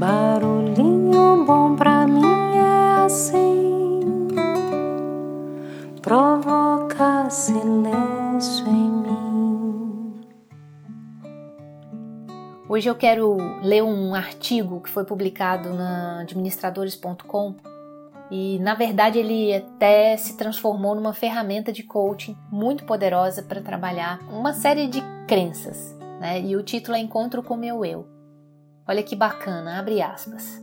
Barulhinho bom pra mim é assim, provoca silêncio em mim. Hoje eu quero ler um artigo que foi publicado na administradores.com e na verdade ele até se transformou numa ferramenta de coaching muito poderosa para trabalhar uma série de crenças, né? E o título é Encontro com meu eu. Olha que bacana, abre aspas.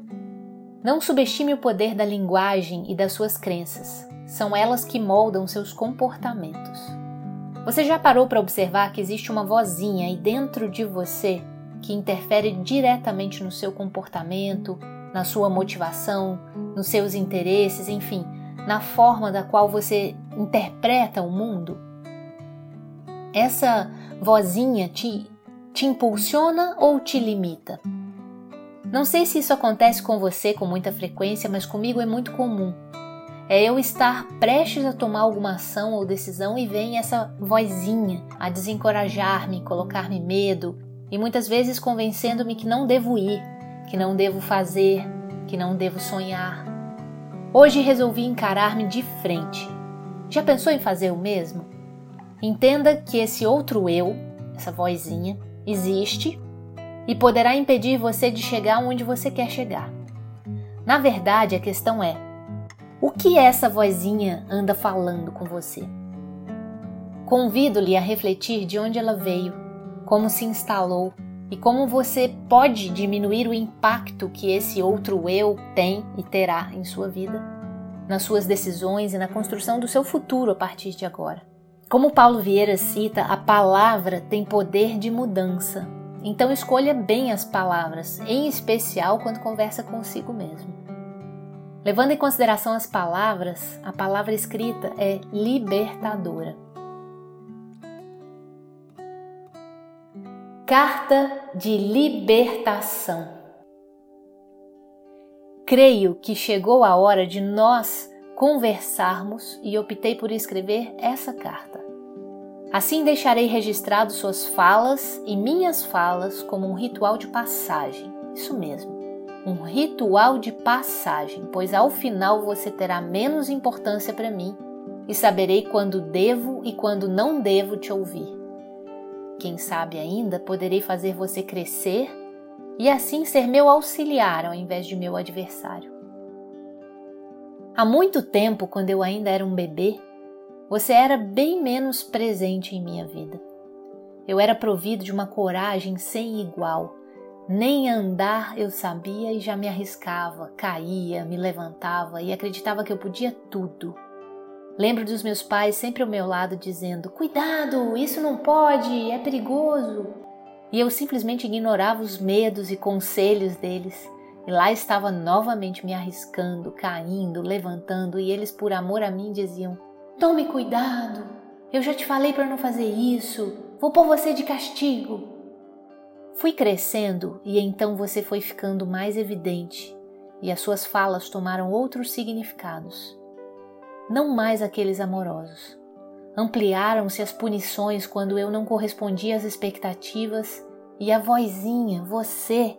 Não subestime o poder da linguagem e das suas crenças. São elas que moldam seus comportamentos. Você já parou para observar que existe uma vozinha aí dentro de você que interfere diretamente no seu comportamento, na sua motivação, nos seus interesses, enfim, na forma da qual você interpreta o mundo? Essa vozinha te, te impulsiona ou te limita? Não sei se isso acontece com você com muita frequência, mas comigo é muito comum. É eu estar prestes a tomar alguma ação ou decisão e vem essa vozinha a desencorajar-me, colocar-me medo e muitas vezes convencendo-me que não devo ir, que não devo fazer, que não devo sonhar. Hoje resolvi encarar-me de frente. Já pensou em fazer o mesmo? Entenda que esse outro eu, essa vozinha, existe e poderá impedir você de chegar onde você quer chegar. Na verdade, a questão é: o que essa vozinha anda falando com você? Convido-lhe a refletir de onde ela veio, como se instalou e como você pode diminuir o impacto que esse outro eu tem e terá em sua vida, nas suas decisões e na construção do seu futuro a partir de agora. Como Paulo Vieira cita, a palavra tem poder de mudança. Então escolha bem as palavras, em especial quando conversa consigo mesmo. Levando em consideração as palavras, a palavra escrita é libertadora. Carta de Libertação. Creio que chegou a hora de nós conversarmos e optei por escrever essa carta. Assim deixarei registrado suas falas e minhas falas como um ritual de passagem. Isso mesmo, um ritual de passagem, pois ao final você terá menos importância para mim e saberei quando devo e quando não devo te ouvir. Quem sabe ainda poderei fazer você crescer e assim ser meu auxiliar ao invés de meu adversário. Há muito tempo, quando eu ainda era um bebê, você era bem menos presente em minha vida. Eu era provido de uma coragem sem igual. Nem andar eu sabia e já me arriscava, caía, me levantava e acreditava que eu podia tudo. Lembro dos meus pais sempre ao meu lado dizendo: Cuidado, isso não pode, é perigoso. E eu simplesmente ignorava os medos e conselhos deles. E lá estava novamente me arriscando, caindo, levantando, e eles, por amor a mim, diziam: Tome cuidado, eu já te falei para não fazer isso, vou pôr você de castigo. Fui crescendo e então você foi ficando mais evidente, e as suas falas tomaram outros significados não mais aqueles amorosos. Ampliaram-se as punições quando eu não correspondia às expectativas e a vozinha, você,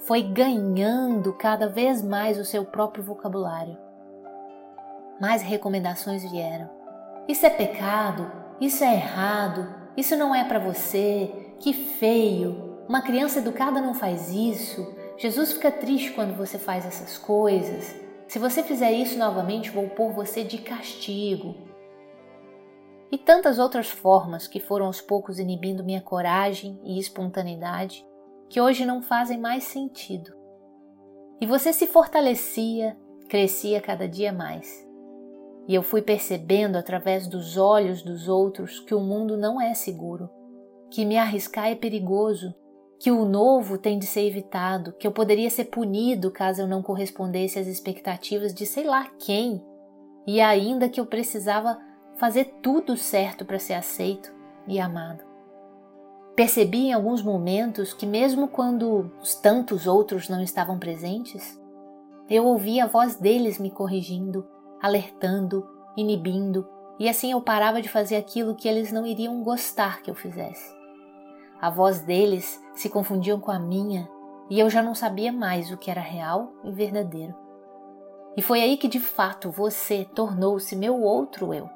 foi ganhando cada vez mais o seu próprio vocabulário. Mais recomendações vieram. Isso é pecado, isso é errado, isso não é para você, que feio, uma criança educada não faz isso, Jesus fica triste quando você faz essas coisas. Se você fizer isso novamente, vou pôr você de castigo. E tantas outras formas que foram aos poucos inibindo minha coragem e espontaneidade, que hoje não fazem mais sentido. E você se fortalecia, crescia cada dia mais. E eu fui percebendo através dos olhos dos outros que o mundo não é seguro, que me arriscar é perigoso que o novo tem de ser evitado, que eu poderia ser punido caso eu não correspondesse às expectativas de sei lá quem, e ainda que eu precisava fazer tudo certo para ser aceito e amado. Percebi em alguns momentos que, mesmo quando os tantos outros não estavam presentes, eu ouvia a voz deles me corrigindo, alertando, inibindo, e assim eu parava de fazer aquilo que eles não iriam gostar que eu fizesse. A voz deles se confundiam com a minha e eu já não sabia mais o que era real e verdadeiro. E foi aí que de fato você tornou-se meu outro eu.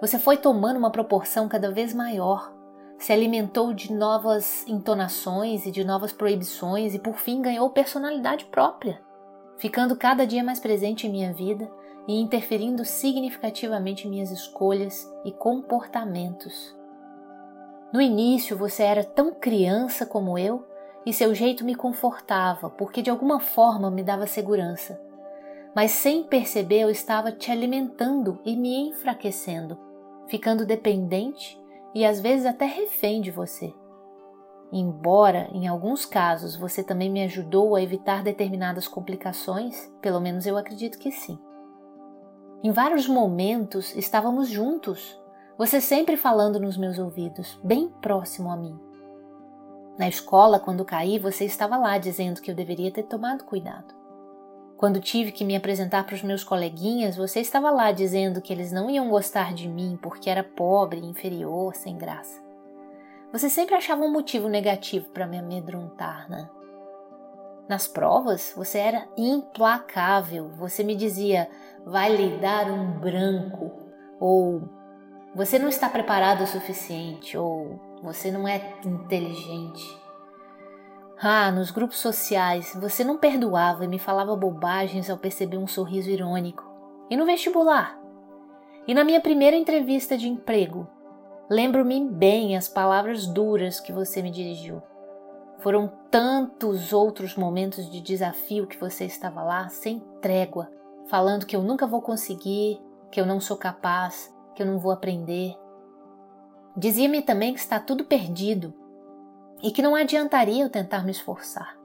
Você foi tomando uma proporção cada vez maior, se alimentou de novas entonações e de novas proibições e por fim ganhou personalidade própria, ficando cada dia mais presente em minha vida e interferindo significativamente em minhas escolhas e comportamentos. No início você era tão criança como eu e seu jeito me confortava porque de alguma forma me dava segurança. Mas sem perceber eu estava te alimentando e me enfraquecendo, ficando dependente e às vezes até refém de você. Embora, em alguns casos, você também me ajudou a evitar determinadas complicações, pelo menos eu acredito que sim. Em vários momentos estávamos juntos, você sempre falando nos meus ouvidos, bem próximo a mim. Na escola, quando caí, você estava lá dizendo que eu deveria ter tomado cuidado. Quando tive que me apresentar para os meus coleguinhas, você estava lá dizendo que eles não iam gostar de mim porque era pobre, inferior, sem graça. Você sempre achava um motivo negativo para me amedrontar, né? Nas provas, você era implacável. Você me dizia: vai lhe dar um branco, ou você não está preparado o suficiente, ou você não é inteligente. Ah, nos grupos sociais, você não perdoava e me falava bobagens ao perceber um sorriso irônico. E no vestibular? E na minha primeira entrevista de emprego? Lembro-me bem as palavras duras que você me dirigiu. Foram tantos outros momentos de desafio que você estava lá, sem trégua, falando que eu nunca vou conseguir, que eu não sou capaz, que eu não vou aprender. Dizia-me também que está tudo perdido e que não adiantaria eu tentar me esforçar.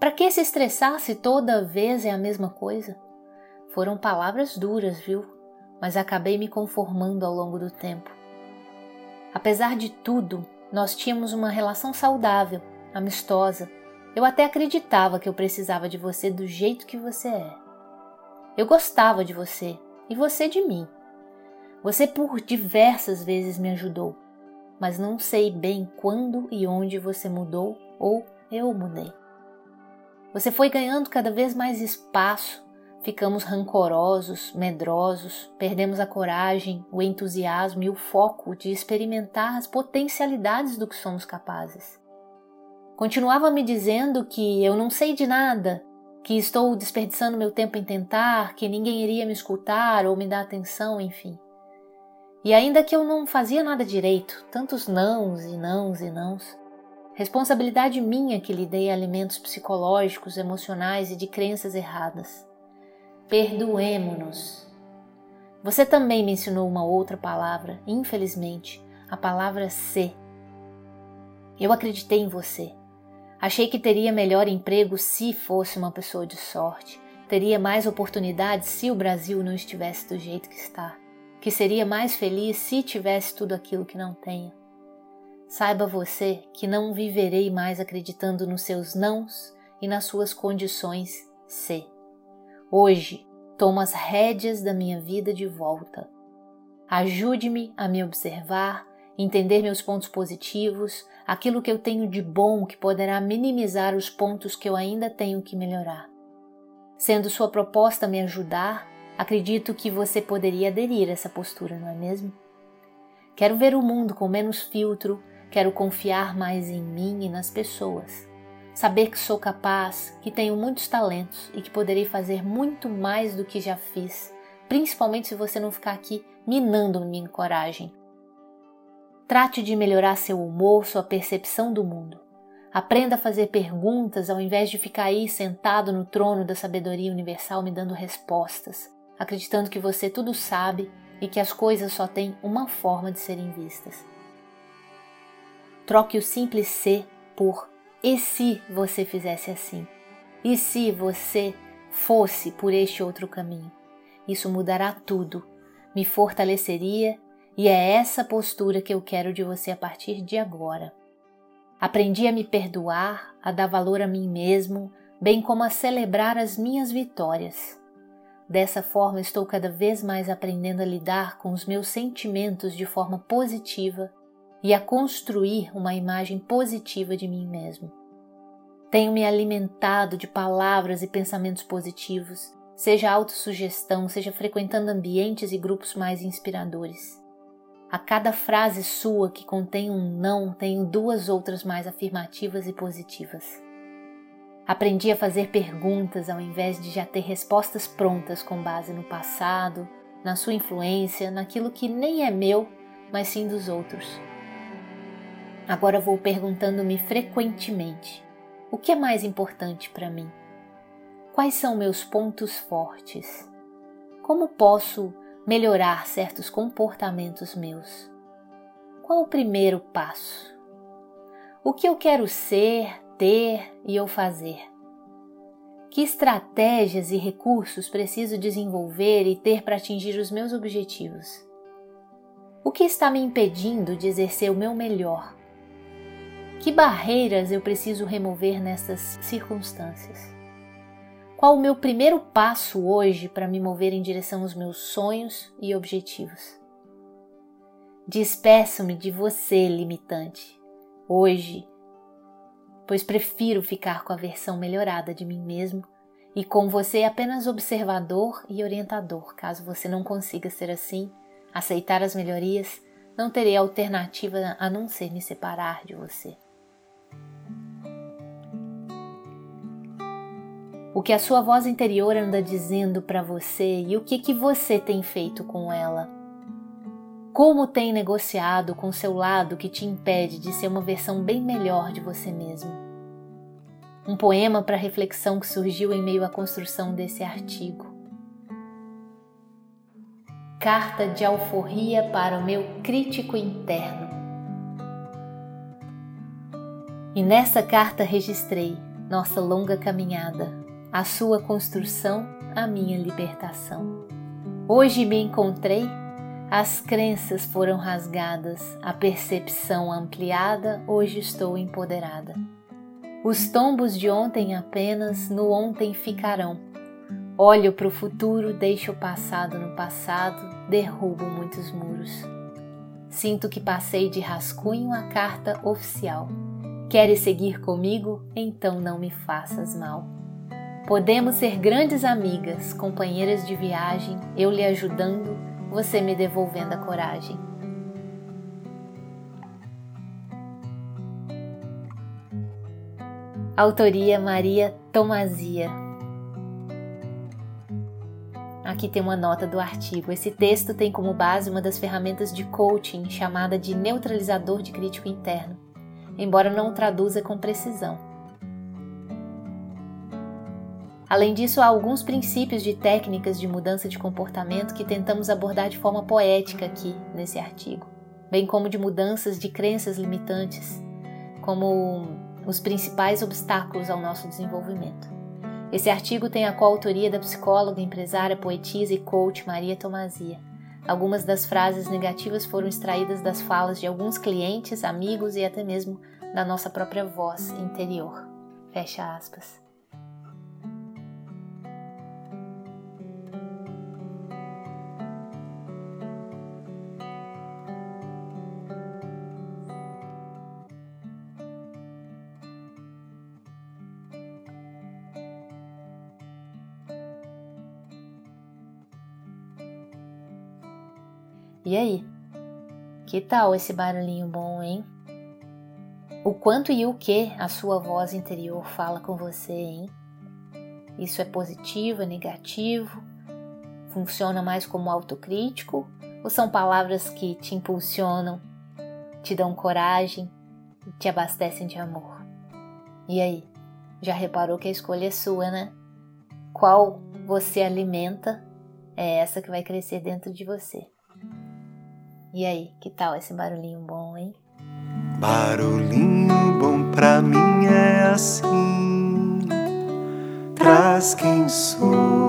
Para que se estressar se toda vez é a mesma coisa? Foram palavras duras, viu? Mas acabei me conformando ao longo do tempo. Apesar de tudo, nós tínhamos uma relação saudável amistosa. Eu até acreditava que eu precisava de você do jeito que você é. Eu gostava de você e você de mim. Você por diversas vezes me ajudou, mas não sei bem quando e onde você mudou ou eu mudei. Você foi ganhando cada vez mais espaço, ficamos rancorosos, medrosos, perdemos a coragem, o entusiasmo e o foco de experimentar as potencialidades do que somos capazes. Continuava me dizendo que eu não sei de nada, que estou desperdiçando meu tempo em tentar, que ninguém iria me escutar ou me dar atenção, enfim. E ainda que eu não fazia nada direito, tantos nãos e nãos e nãos, responsabilidade minha que lhe dei alimentos psicológicos, emocionais e de crenças erradas. Perdoemo-nos. Você também me ensinou uma outra palavra, infelizmente, a palavra ser. Eu acreditei em você Achei que teria melhor emprego se fosse uma pessoa de sorte, teria mais oportunidades se o Brasil não estivesse do jeito que está, que seria mais feliz se tivesse tudo aquilo que não tenho. Saiba você que não viverei mais acreditando nos seus nãos e nas suas condições ser. Hoje, tomo as rédeas da minha vida de volta. Ajude-me a me observar entender meus pontos positivos, aquilo que eu tenho de bom que poderá minimizar os pontos que eu ainda tenho que melhorar. Sendo sua proposta me ajudar, acredito que você poderia aderir a essa postura, não é mesmo? Quero ver o mundo com menos filtro, quero confiar mais em mim e nas pessoas. Saber que sou capaz, que tenho muitos talentos e que poderei fazer muito mais do que já fiz, principalmente se você não ficar aqui minando minha coragem, Trate de melhorar seu humor, sua percepção do mundo. Aprenda a fazer perguntas ao invés de ficar aí sentado no trono da sabedoria universal me dando respostas, acreditando que você tudo sabe e que as coisas só têm uma forma de serem vistas. Troque o simples ser por e se você fizesse assim? E se você fosse por este outro caminho? Isso mudará tudo, me fortaleceria e é essa postura que eu quero de você a partir de agora. Aprendi a me perdoar, a dar valor a mim mesmo, bem como a celebrar as minhas vitórias. Dessa forma, estou cada vez mais aprendendo a lidar com os meus sentimentos de forma positiva e a construir uma imagem positiva de mim mesmo. Tenho me alimentado de palavras e pensamentos positivos, seja autossugestão, seja frequentando ambientes e grupos mais inspiradores. A cada frase sua que contém um não, tenho duas outras mais afirmativas e positivas. Aprendi a fazer perguntas ao invés de já ter respostas prontas com base no passado, na sua influência, naquilo que nem é meu, mas sim dos outros. Agora vou perguntando-me frequentemente: o que é mais importante para mim? Quais são meus pontos fortes? Como posso melhorar certos comportamentos meus? Qual o primeiro passo? O que eu quero ser, ter e eu fazer? Que estratégias e recursos preciso desenvolver e ter para atingir os meus objetivos? O que está me impedindo de exercer o meu melhor? Que barreiras eu preciso remover nessas circunstâncias? Qual o meu primeiro passo hoje para me mover em direção aos meus sonhos e objetivos? Despeço-me de você, limitante, hoje pois prefiro ficar com a versão melhorada de mim mesmo e com você apenas observador e orientador. Caso você não consiga ser assim, aceitar as melhorias, não terei alternativa a não ser me separar de você. O que a sua voz interior anda dizendo para você e o que que você tem feito com ela? Como tem negociado com seu lado que te impede de ser uma versão bem melhor de você mesmo? Um poema para reflexão que surgiu em meio à construção desse artigo. Carta de alforria para o meu crítico interno. E nessa carta registrei nossa longa caminhada, a sua construção, a minha libertação. Hoje me encontrei as crenças foram rasgadas, a percepção ampliada, hoje estou empoderada. Os tombos de ontem apenas no ontem ficarão. Olho para o futuro, deixo o passado no passado, derrubo muitos muros. Sinto que passei de rascunho a carta oficial. Queres seguir comigo? Então não me faças mal. Podemos ser grandes amigas, companheiras de viagem, eu lhe ajudando você me devolvendo a coragem. Autoria Maria Tomazia. Aqui tem uma nota do artigo. Esse texto tem como base uma das ferramentas de coaching chamada de neutralizador de crítico interno, embora não traduza com precisão. Além disso, há alguns princípios de técnicas de mudança de comportamento que tentamos abordar de forma poética aqui nesse artigo, bem como de mudanças de crenças limitantes, como os principais obstáculos ao nosso desenvolvimento. Esse artigo tem a coautoria da psicóloga, empresária, poetisa e coach Maria Tomazia. Algumas das frases negativas foram extraídas das falas de alguns clientes, amigos e até mesmo da nossa própria voz interior. Fecha aspas. E aí? Que tal esse barulhinho bom, hein? O quanto e o que a sua voz interior fala com você, hein? Isso é positivo, é negativo? Funciona mais como autocrítico? Ou são palavras que te impulsionam, te dão coragem e te abastecem de amor? E aí? Já reparou que a escolha é sua, né? Qual você alimenta é essa que vai crescer dentro de você. E aí, que tal esse barulhinho bom, hein? Barulhinho bom pra mim é assim, traz quem sou.